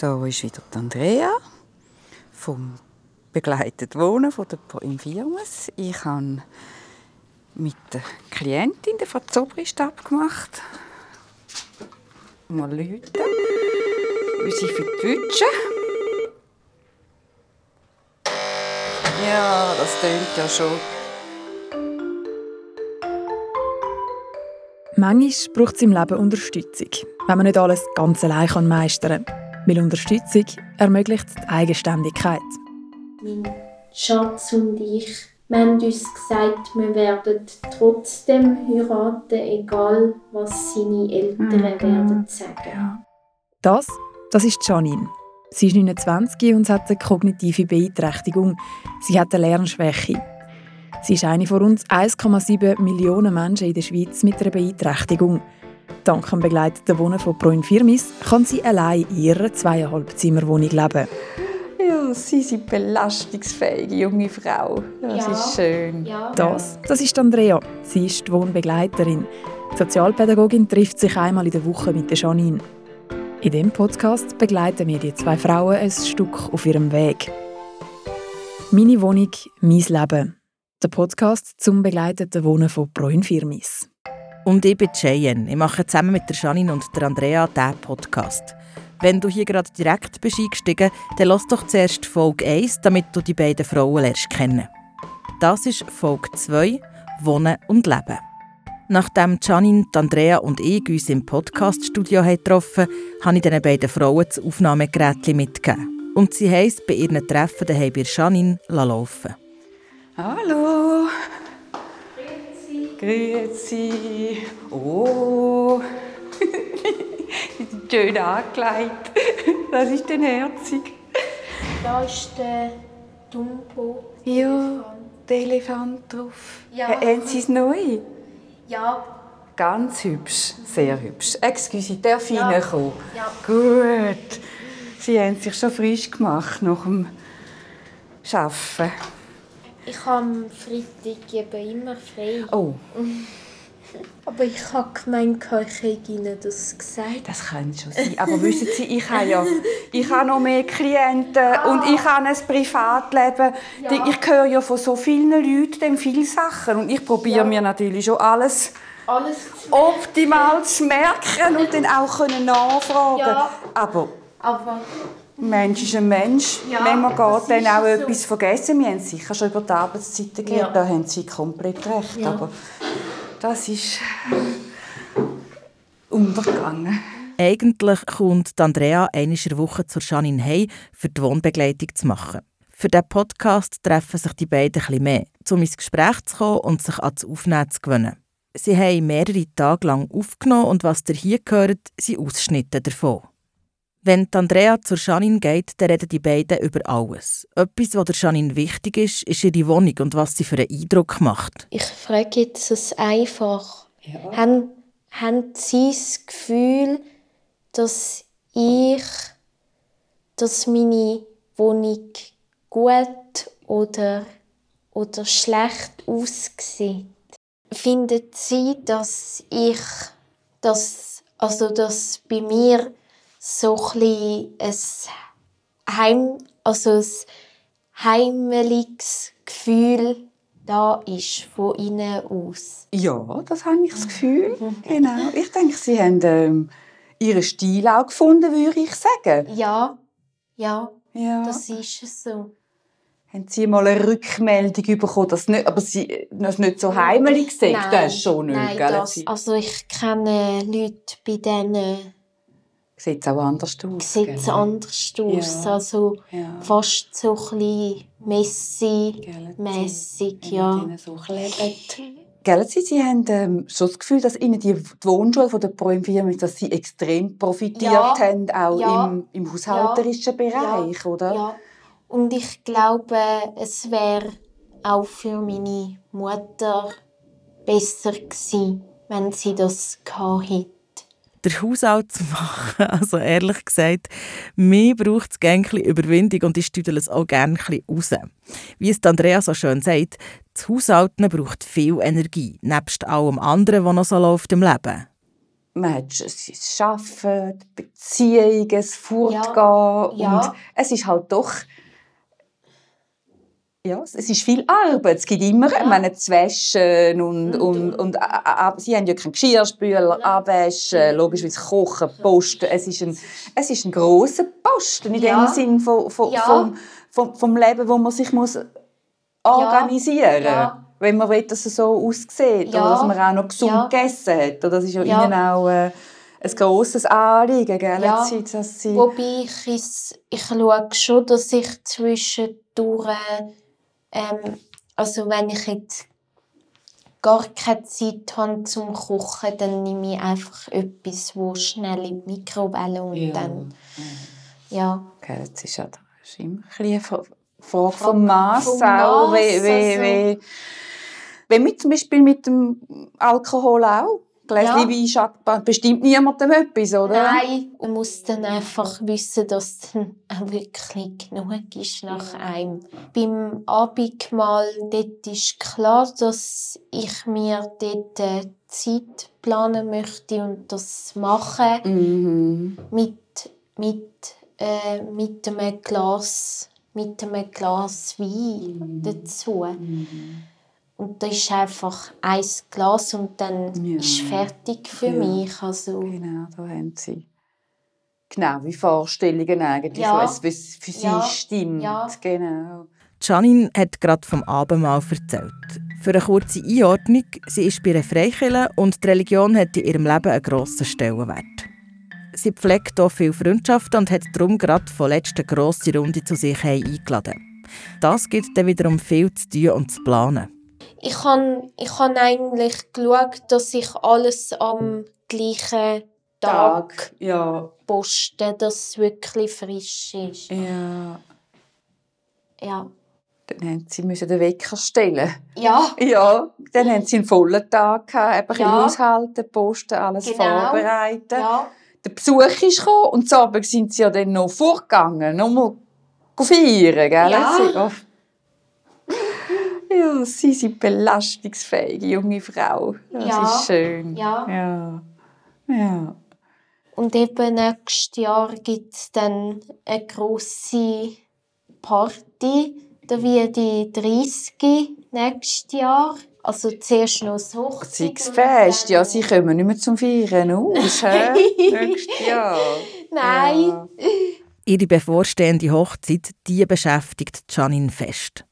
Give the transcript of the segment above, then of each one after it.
Da ist wieder die Andrea vom begleitet Wohnen von der Infirmas. Ich habe mit der Klientin, der Frau Zobrist, abgemacht. Mal Leute, wie sie Wünsche. Ja, das tönt ja schon. Manchmal braucht es im Leben Unterstützung, wenn man nicht alles ganz allein meistern kann. Weil Unterstützung ermöglicht die Eigenständigkeit. Mein Schatz und ich wir haben uns gesagt, wir werden trotzdem heiraten, egal was seine Eltern mhm. werden sagen. Das, das ist Janine. Sie ist 29 und hat eine kognitive Beeinträchtigung. Sie hat eine Lernschwäche. Sie ist eine von rund 1,7 Millionen Menschen in der Schweiz mit einer Beeinträchtigung. Dank dem begleiteten Wohnen von Proin Firmis kann sie allein in ihrer zweieinhalb Zimmerwohnung leben. Ja, sie ist eine belastungsfähige junge Frau. Das ja. ist schön. Ja. Das, das ist Andrea. Sie ist die Wohnbegleiterin. Die Sozialpädagogin trifft sich einmal in der Woche mit der Janine. In diesem Podcast begleiten wir die zwei Frauen ein Stück auf ihrem Weg. Meine Wohnung, mein Leben. Der Podcast zum begleiteten Wohnen von Proin Firmis. Und ich bin Cheyenne. Ich mache zusammen mit der Janine und der Andrea diesen Podcast. Wenn du hier gerade direkt bist eingestiegen dann lass doch zuerst Folge 1, damit du die beiden Frauen lernst kennen. Das ist Folge 2, Wohnen und Leben. Nachdem Janine, Andrea und ich uns im Podcaststudio getroffen haben, habe ich den beiden Frauen das Aufnahmegerät mitgegeben. Und sie haben bei ihren Treffen daheim bei Janine laufen Hallo! Grüezi. Oh, schön angelegt. Das ist dann herzig. Da ist der Dumbo. Ja, der Elefant drauf. Ja. Haben Sie es neu? Ja. Ganz hübsch, sehr hübsch. Excuse, darf ich ja. reinkommen? Ja. Gut. Sie haben sich schon frisch gemacht nach dem Arbeiten. Ich habe am Freitag eben immer frei. Oh. Aber ich habe gemeint, ich hätte Ihnen das gesagt. Das könnte schon sein. Aber wissen Sie, ich habe ja ich habe noch mehr Klienten ah. und ich habe ein Privatleben. Ja. Ich höre ja von so vielen Leuten viele Sachen und ich probiere ja. mir natürlich schon alles, alles optimal zu merken und dann auch nachfragen. Ja. Aber, Aber Mensch ist ein Mensch. Ja, Manchmal geht dann auch so. etwas vergessen. Wir haben sicher schon über die Arbeitszeiten geredet, ja. da haben Sie komplett recht. Ja. Aber das ist untergegangen. Eigentlich kommt Andrea einmal in Woche zur Janine Hey für die Wohnbegleitung zu machen. Für diesen Podcast treffen sich die beiden ein mehr, um ins Gespräch zu kommen und sich an das Aufnehmen zu gewöhnen. Sie haben mehrere Tage lang aufgenommen und was ihr hier gehört, sind Ausschnitte davon. Wenn Andrea zur Janine geht, dann reden die beiden über alles. Etwas, was der Janine wichtig ist, ist ihre Wohnung und was sie für einen Eindruck macht. Ich frage jetzt es einfach. Ja. Haben, haben Sie das Gefühl, dass ich, dass meine Wohnung gut oder, oder schlecht aussieht? Finden Sie, dass ich, dass, also dass bei mir so ein, ein Heim, also ein heimeliges Gefühl da ist von innen aus. Ja, das habe ich das Gefühl. Genau. Ich denke, sie haben ähm, ihren Stil auch gefunden, würde ich sagen. Ja, ja, ja. das ist es so. Haben Sie mal eine Rückmeldung bekommen, dass nicht, aber Sie das nicht so heimelig sind? Das ist schon nicht, nein, das, Also ich kenne Leute, bei denen sieht es auch anders aus. Sieht es anders aus. Ja. Also ja. fast so ein Messi-mässig. Ja. So Gell, Sie, Sie haben ähm, schon das Gefühl, dass Ihnen die, Wohnschule von der Proinfirma, dass Sie extrem profitiert ja. haben, auch ja. im, im haushalterischen Bereich, oder? Ja. Und ich glaube, es wäre auch für meine Mutter besser gewesen, wenn sie das gehabt hätte den Haushalt zu machen. Also ehrlich gesagt, mir braucht es gerne Überwindung und ich tüdel es auch gerne raus. Wie es Andrea so schön sagt, das Haushalten braucht viel Energie, nebst allem anderen, was noch so läuft im Leben. man hat das Arbeiten, Beziehungen, das Fortgehen. Ja. Und es ist halt doch ja, es ist viel Arbeit. Es gibt immer Ja. ich meine, zu waschen und, und, und, äh, äh, sie haben ja keinen Geschirrspüler, abwaschen, logischerweise kochen, posten. Es ist ein, es ist ein grosser Posten in Ja. dem Sinn von, von, Ja. vom, vom, vom Leben, wo man sich muss organisieren muss. Ja. Wenn man will, dass es so aussieht. Ja. Oder dass man auch noch gesund Ja. gegessen hat. Oder das ist ja, Ja. ihnen auch äh, ein grosses Anliegen, gell? Ja. Jetzt, dass sie Wobei ich, ich schaue schon, dass ich zwischendurch, ähm, also wenn ich jetzt gar keine Zeit habe zum Kochen, dann nehme ich einfach etwas, wo schnell in die Mikrowelle und Ja. dann, ja. Okay, das ist ja das ist immer ein Frage vom Maß vom auch. Mass, Wie, wie, also- wie, wenn mit zum Beispiel mit dem Alkohol auch. Gläschen. Wein schadet bestimmt niemandem etwas, oder? Nein, man muss dann einfach wissen, dass dann auch wirklich genug ist nach einem. Beim Abendmahl dort ist klar, dass ich mir dort äh, Zeit planen möchte und das mache Mhm. mit, mit, äh, mit einem Glas mit einem Glas Wein dazu. Und das ist einfach ein Glas und dann Ja. ist fertig für Ja. mich. Also, Genau, da haben sie genau wie Vorstellungen eigentlich, Ja. was für, für sie Ja. stimmt. Ja. Genau. Janine hat gerade vom Abendmahl erzählt. Für eine kurze Einordnung, sie ist bei einer Freikirche und die Religion hat in ihrem Leben einen grossen Stellenwert. Sie pflegt hier viele Freundschaften und hat darum gerade vorletzt eine grosse Runde zu sich eingeladen. Das gibt dann wiederum viel zu tun und zu planen. Ich habe ich han eigentlich geschaut, dass ich alles am gleichen Tag Ja. poste, dass es wirklich frisch ist. Ja. Ja. Dann haben sie müssen den Wecker stellen. Ja, Ja, dann haben sie einen vollen Tag gehabt, eben Ja. haushalten, posten, alles Genau. vorbereiten. ja. Der Besuch ist gekommen und Abend sind sie ja dann noch vorgegangen, nochmal feiern, gell? Ja. Sie, ja, sie sind belastungsfähige junge Frau. Das Ja. ist schön. Ja. Ja. ja. Und eben nächstes Jahr gibt es dann eine grosse Party, da wie die 30 nächstes Jahr. Also zuerst noch das Hochzeit. und Siegsfest, dann- ja, sie kommen nicht mehr zum Feiern aus, hä? Nächstes Jahr. Nein. Ja. Ihre bevorstehende Hochzeit, die beschäftigt Janine fest.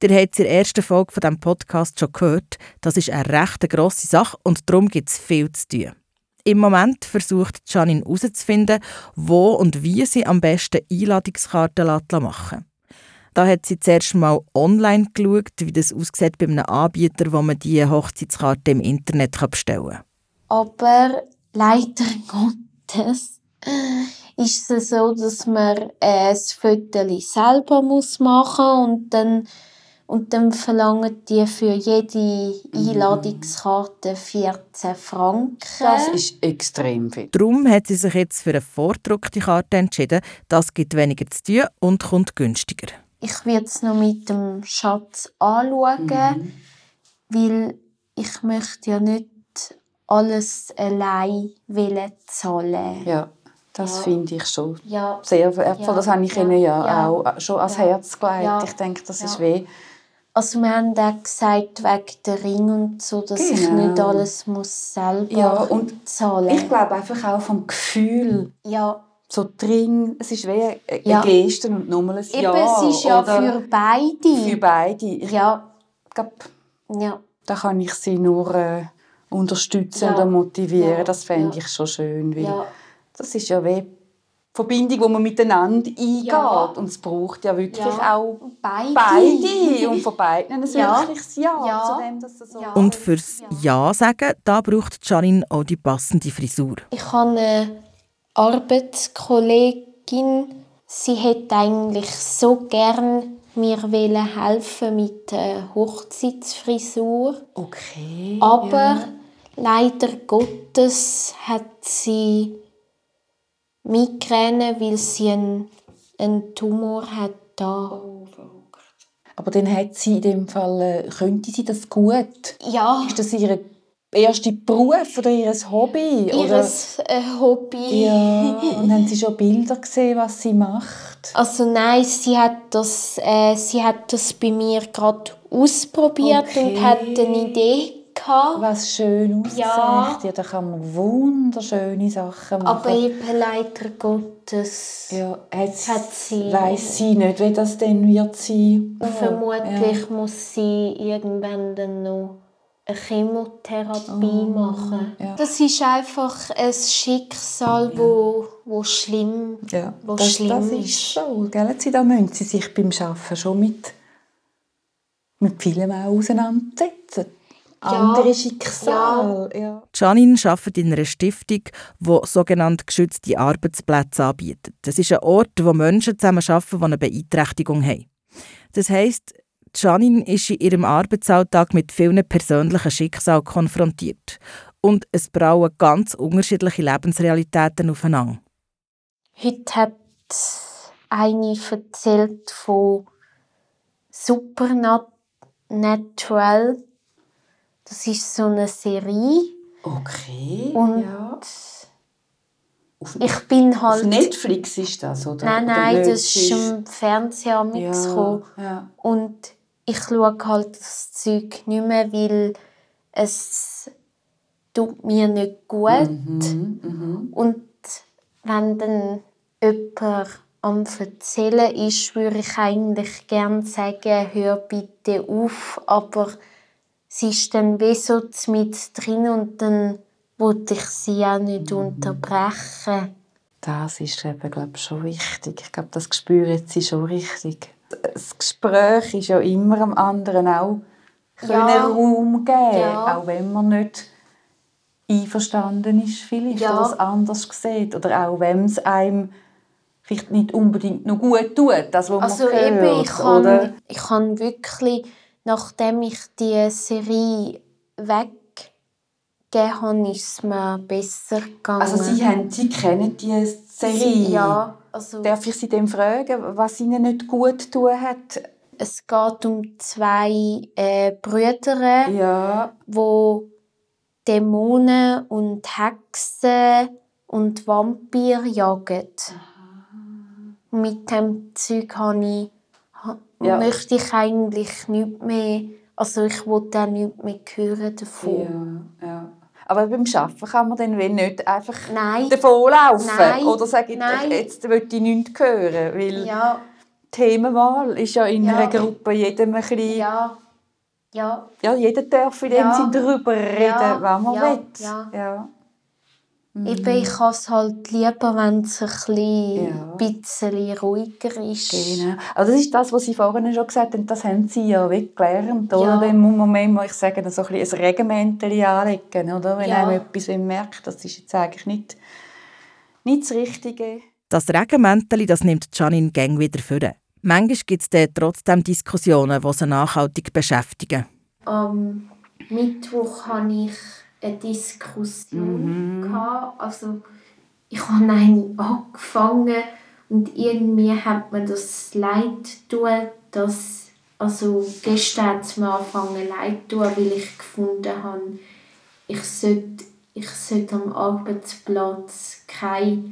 Ihr habt in der ersten Folge von diesem Podcast schon gehört, das ist eine recht grosse Sache und darum gibt es viel zu tun. Im Moment versucht Janine herauszufinden, wo und wie sie am besten Einladungskarten machen kann. Da hat sie zuerst mal online geschaut, wie das aussieht bei einem Anbieter, wo man diese Hochzeitskarte im Internet bestellen kann. Aber leider Gottes ist es so, dass man das Foto selber muss machen und dann und dann verlangen die für jede Einladungskarte 14 Franken. Das ist extrem viel. Darum hat sie sich jetzt für eine vordruckte Karte entschieden. Das gibt weniger zu tun und kommt günstiger. Ich werde es noch mit dem Schatz anschauen, weil ich möchte ja nicht alles allein zahlen. Ja, das Ja. finde ich schon Ja, sehr wertvoll. Ja, Das habe ich ja, ihnen ja, ja. auch schon ans Ja. Herz gelegt. Ja. Ich denke, das ist weh. Also wir haben auch gesagt, wegen der Ring und so, dass ich Genau. nicht alles muss selber Ja, und zahlen Ich glaube einfach auch vom Gefühl, Ja, so drin, es ist wie eine Ja. Geste und nochmal ein eben, Ja. es ist ja oder für beide. für beide. Ich Ja, glaube, ja, da kann ich sie nur äh, unterstützen Ja. oder motivieren. Das fände ich schon schön, weil das ist ja wie Verbindung, die man miteinander eingeht. Ja. Und es braucht ja wirklich Ja. auch beide. beide und von beiden ein Ja. wirkliches Ja, Ja. zu dem, dass es so Ja. Und fürs Ja sagen, da braucht Janine auch die passende Frisur. Ich habe eine Arbeitskollegin, sie hätte eigentlich so gern mir wollen helfen mit der Hochzeitsfrisur. Okay. Aber ja. leider Gottes hat sie Migräne, weil sie einen, einen Tumor hat da. Aber dann hat sie in dem Fall, äh, könnte sie das gut? Ja, Ist das ihr erste Beruf oder ihr Hobby? Ihr oder? äh, Hobby. Ja, und haben Sie schon Bilder gesehen, was sie macht? Also nein, sie hat das, äh, sie hat das bei mir gerade ausprobiert Okay. und hat eine Idee gehabt. Was schön aussieht. Ja. Ja. da kann man wunderschöne Sachen machen. Aber eben leider Gottes. ja, sie, Hat sie- weiss sie nicht, wie das denn wird sein. Vermutlich muss sie irgendwann dann noch eine Chemotherapie machen. ja. Das ist einfach ein Schicksal, wo, wo schlimm, Ja, wo das, schlimm das ist. ist so. Gell? Sie, da müssen sie sich beim Arbeiten schon mit, mit vielem auch auseinandersetzen. Andere Schicksale. Ja. Janine arbeitet in einer Stiftung, die sogenannte geschützte Arbeitsplätze anbietet. Das ist ein Ort, wo Menschen zusammenarbeiten, die eine Beeinträchtigung haben. Das heisst, Janine ist in ihrem Arbeitsalltag mit vielen persönlichen Schicksalen konfrontiert. Und es brauen ganz unterschiedliche Lebensrealitäten aufeinander. Heute hat eine erzählt von Supernatural. Das ist so eine Serie. Okay. Und ja. Auf, ich bin auf halt... Netflix ist das, oder? Nein, Oder nein, nicht? das ist im Fernsehen mitgekommen. ja, ja. Und ich schaue halt das Zeug nicht mehr, weil es tut mir nicht gut. Mhm, Und wenn dann jemand am Erzählen ist, würde ich eigentlich gerne sagen, hör bitte auf. Aber sie ist dann wie so mit drin und dann wollte ich sie auch nicht unterbrechen. Das ist eben, glaube ich, schon wichtig. Ich glaube, das spüren sie schon richtig. Das Gespräch ist ja immer am anderen auch Ja. Raum geben, Ja. auch wenn man nicht einverstanden ist vielleicht Ja. oder es anders sieht oder auch wenn es einem vielleicht nicht unbedingt noch gut tut, das was Also man hört, eben, ich oder? kann, ich kann wirklich, nachdem ich die Serie weggegeben habe, ist es mir besser gegangen. Also Sie, haben, Sie kennen die Serie. Sie- Ja, also Darf ich Sie dem fragen, was Ihnen nicht gut tun hat? es geht um zwei äh, Brüder, Ja, wo Dämonen und Hexen und Vampire jagen. Mit dem Zeug habe ich, Ja. möchte ich eigentlich nicht mehr, also ich wollte auch nicht mehr hören davon. ja, ja. Aber beim Arbeiten kann man dann wenn nicht einfach Nein. davonlaufen Nein. oder sagen, Nein. jetzt will ich nichts hören, weil Ja, Themenwahl ist ja in Ja. einer Gruppe jedem ein bisschen, ja. ja, Ja, jeder darf in dem Ja. Sinn darüber reden, was man will. Ja. Ja. Eben, ich habe es halt lieber, wenn es ein bisschen, Ja. ruhiger ist. Genau. Also das ist das, was Sie vorhin schon gesagt haben, das haben Sie ja weggelernt. Oder? Ja. Dann muss man manchmal, ich sage, so ein, bisschen ein Regimentchen anlegen. Oder? Wenn Ja. einem etwas merkt, das ist jetzt eigentlich nicht, nicht das Richtige. Das Regenmäntel das nimmt Janine gang wieder vor. Manchmal gibt es dann trotzdem Diskussionen, die sie nachhaltig beschäftigen. Am Mittwoch hatte ich eine Diskussion. gehabt. Also, ich habe eine angefangen und irgendwie hat mir das leid tun, dass also gestern hat es mir angefangen leid tun, weil ich gefunden habe, ich sollte, ich sollte am Arbeitsplatz keine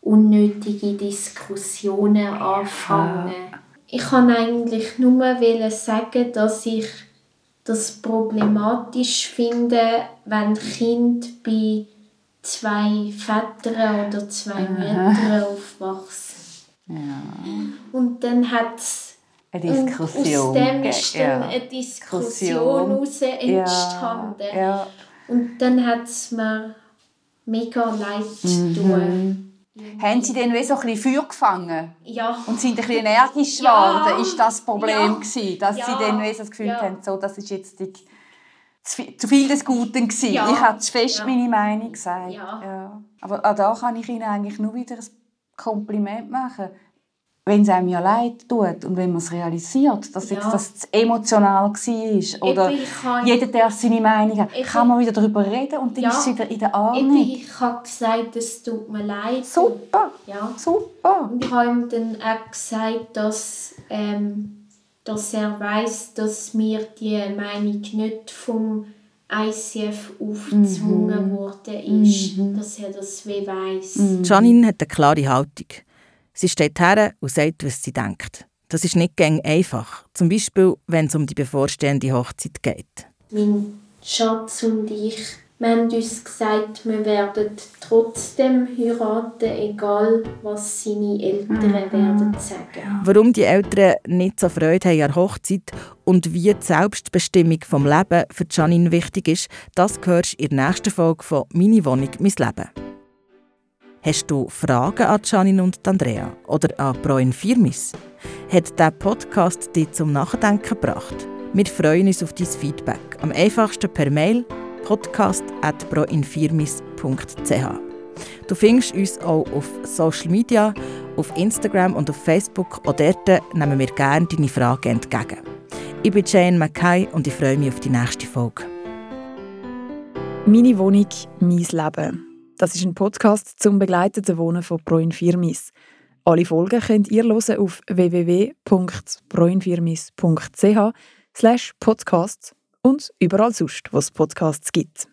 unnötige Diskussionen anfangen. Ich kann eigentlich nur sagen, dass ich das problematisch finde, wenn Kind bei zwei Vätern oder zwei Müttern aufwachsen. Und dann hat es Eine und Diskussion. aus dem ist dann ja. eine Diskussion heraus entstanden. Ja, ja. Und dann hat es mir mega leid Mhm. getan. Haben Sie dann wie so ein bisschen Feuer gefangen Ja. und sind ein bisschen energisch Ja. geworden? Ist das das Problem Ja. gewesen, dass Ja. Sie dann wie so das Gefühl Ja. haben, so, das ist jetzt die, zu viel- des Guten gewesen. Ja. Ich habe zu fest Ja. meine Meinung gesagt. Ja. Aber auch da kann ich Ihnen eigentlich nur wieder ein Kompliment machen. Wenn es einem ja leid tut und wenn man es realisiert, dass jetzt Ja. das zu emotional war oder kann- jeder darf seine Meinung haben, kann man wieder darüber reden und dann Ja. ist es wieder in der Ordnung. ich habe gesagt, es tut mir leid. Super, Ja. super. Und ich habe ihm dann auch gesagt, dass, ähm, dass er weiß, dass mir die Meinung nicht vom ICF aufgezwungen mhm. worden ist, mhm. dass er das wie weiss. Mhm. Janine hat eine klare Haltung. Sie steht her und sagt, was sie denkt. Das ist nicht gäng einfach. Zum Beispiel, wenn es um die bevorstehende Hochzeit geht. Mein Schatz und ich wir haben uns gesagt, wir werden trotzdem heiraten, egal was seine Eltern mhm. werden sagen. Warum die Eltern nicht so Freude haben an Hochzeit und wie die Selbstbestimmung vom Leben für Janine wichtig ist, das hörst du in der nächsten Folge von «Meine Wohnung, mein Leben». Hast du Fragen an Janine und Andrea oder an Proin Firmis? Hat dieser Podcast dich zum Nachdenken gebracht? Wir freuen uns auf dein Feedback. Am einfachsten per Mail podcast.proinfirmis.ch. Du findest uns auch auf Social Media, auf Instagram und auf Facebook. Auch dort nehmen wir gerne deine Fragen entgegen. Ich bin Jane Mackay und ich freue mich auf die nächste Folge. Meine Wohnung, mein Leben. Das ist ein Podcast zum begleiteten Wohnen von Proinfirmis. Alle Folgen könnt ihr hören auf www.proinfirmis.ch slash podcasts und überall sonst, wo es Podcasts gibt.